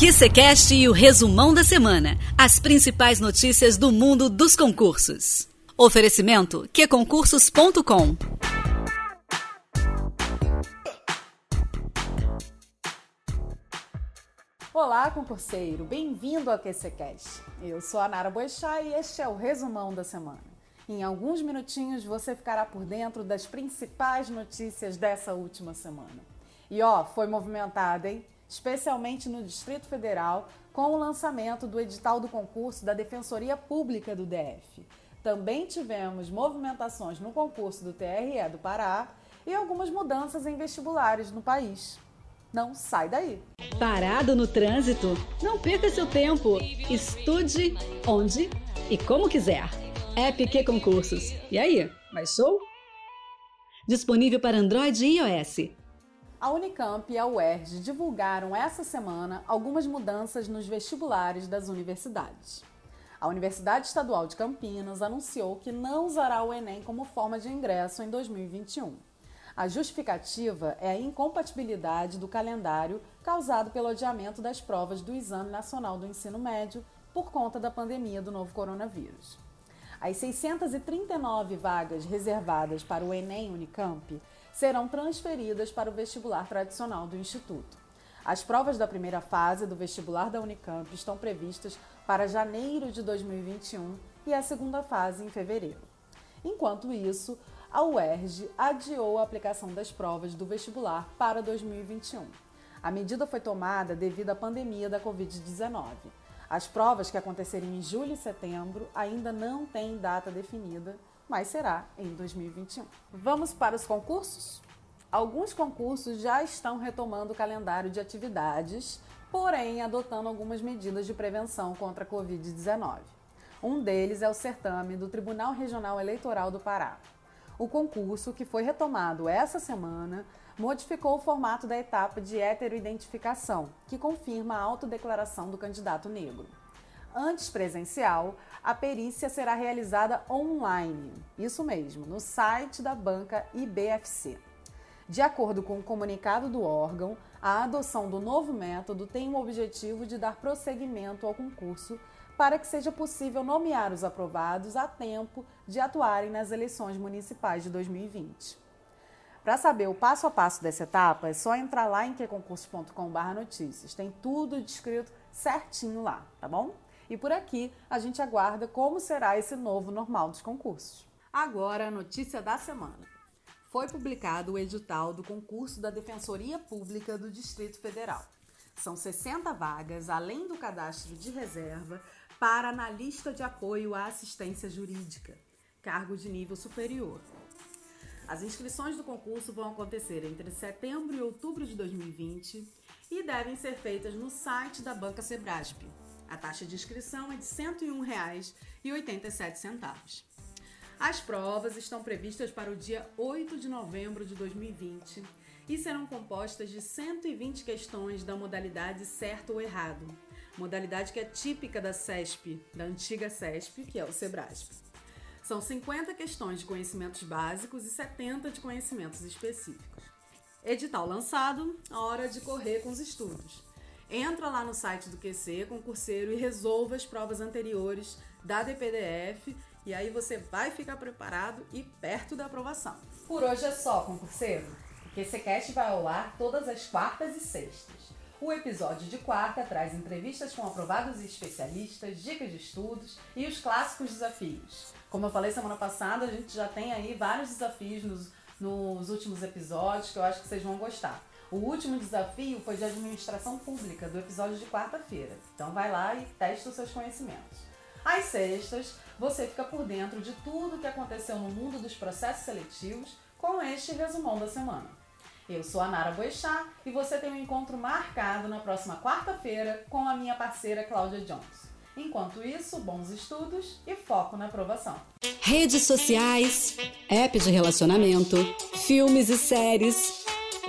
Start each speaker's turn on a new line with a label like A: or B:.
A: QCCast e o resumão da semana. As principais notícias do mundo dos concursos. Oferecimento qconcursos.com.
B: Olá, concurseiro! Bem-vindo ao QCCast. Eu sou a Nara Boechat e este é o resumão da semana. Em alguns minutinhos você ficará por dentro das principais notícias dessa última semana. E ó, foi movimentada, hein? Especialmente no Distrito Federal, com o lançamento do edital do concurso da Defensoria Pública do DF. Também tivemos movimentações no concurso do TRE do Pará e algumas mudanças em vestibulares no país. Não sai daí!
A: Parado no trânsito? Não perca seu tempo. Estude onde e como quiser. EPQ Concursos. E aí, mais show? Disponível para Android e iOS.
B: A Unicamp e a UERJ divulgaram essa semana algumas mudanças nos vestibulares das universidades. A Universidade Estadual de Campinas anunciou que não usará o Enem como forma de ingresso em 2021. A justificativa é a incompatibilidade do calendário causado pelo adiamento das provas do Exame Nacional do Ensino Médio por conta da pandemia do novo coronavírus. As 639 vagas reservadas para o Enem Unicamp serão transferidas para o vestibular tradicional do Instituto. As provas da primeira fase do vestibular da Unicamp estão previstas para janeiro de 2021 e a segunda fase em fevereiro. Enquanto isso, a UERJ adiou a aplicação das provas do vestibular para 2021. A medida foi tomada devido à pandemia da Covid-19. As provas que aconteceriam em julho e setembro ainda não têm data definida mas será em 2021. Vamos para os concursos? Alguns concursos já estão retomando o calendário de atividades, porém adotando algumas medidas de prevenção contra a Covid-19. Um deles é o certame do Tribunal Regional Eleitoral do Pará. O concurso, que foi retomado essa semana, modificou o formato da etapa de heteroidentificação, que confirma a autodeclaração do candidato negro. Antes presencial, a perícia será realizada online. Isso mesmo, no site da banca IBFC. De acordo com o comunicado do órgão, a adoção do novo método tem o objetivo de dar prosseguimento ao concurso para que seja possível nomear os aprovados a tempo de atuarem nas eleições municipais de 2020. Para saber o passo a passo dessa etapa, é só entrar lá em queconcurso.com/notícias. Tem tudo descrito certinho lá, tá bom? E por aqui a gente aguarda como será esse novo normal dos concursos. Agora a notícia da semana. Foi publicado o edital do concurso da Defensoria Pública do Distrito Federal. São 60 vagas, além do cadastro de reserva, para analista de apoio à assistência jurídica, cargo de nível superior. As inscrições do concurso vão acontecer entre setembro e outubro de 2020 e devem ser feitas no site da Banca Sebrasp, a taxa de inscrição é de R$ 101,87. As provas estão previstas para o dia 8 de novembro de 2020 e serão compostas de 120 questões da modalidade certo ou errado, modalidade que é típica da CESP, da antiga CESP, que é o SEBRASP. São 50 questões de conhecimentos básicos e 70 de conhecimentos específicos. Edital lançado, hora de correr com os estudos. Entra lá no site do QC, concurseiro, e resolva as provas anteriores da DPDF e aí você vai ficar preparado e perto da aprovação. Por hoje é só, concurseiro. O QCcast vai ao ar todas as quartas e sextas. O episódio de quarta traz entrevistas com aprovados e especialistas, dicas de estudos e os clássicos desafios. Como eu falei semana passada, a gente já tem aí vários desafios nos, nos últimos episódios que eu acho que vocês vão gostar. O último desafio foi de administração pública, do episódio de quarta-feira. Então vai lá e testa os seus conhecimentos. Às sextas, você fica por dentro de tudo o que aconteceu no mundo dos processos seletivos com este resumão da semana. Eu sou a Nara Boechat e você tem um encontro marcado na próxima quarta-feira com a minha parceira Cláudia Jones. Enquanto isso, bons estudos e foco na aprovação.
A: Redes sociais, app de relacionamento, filmes e séries.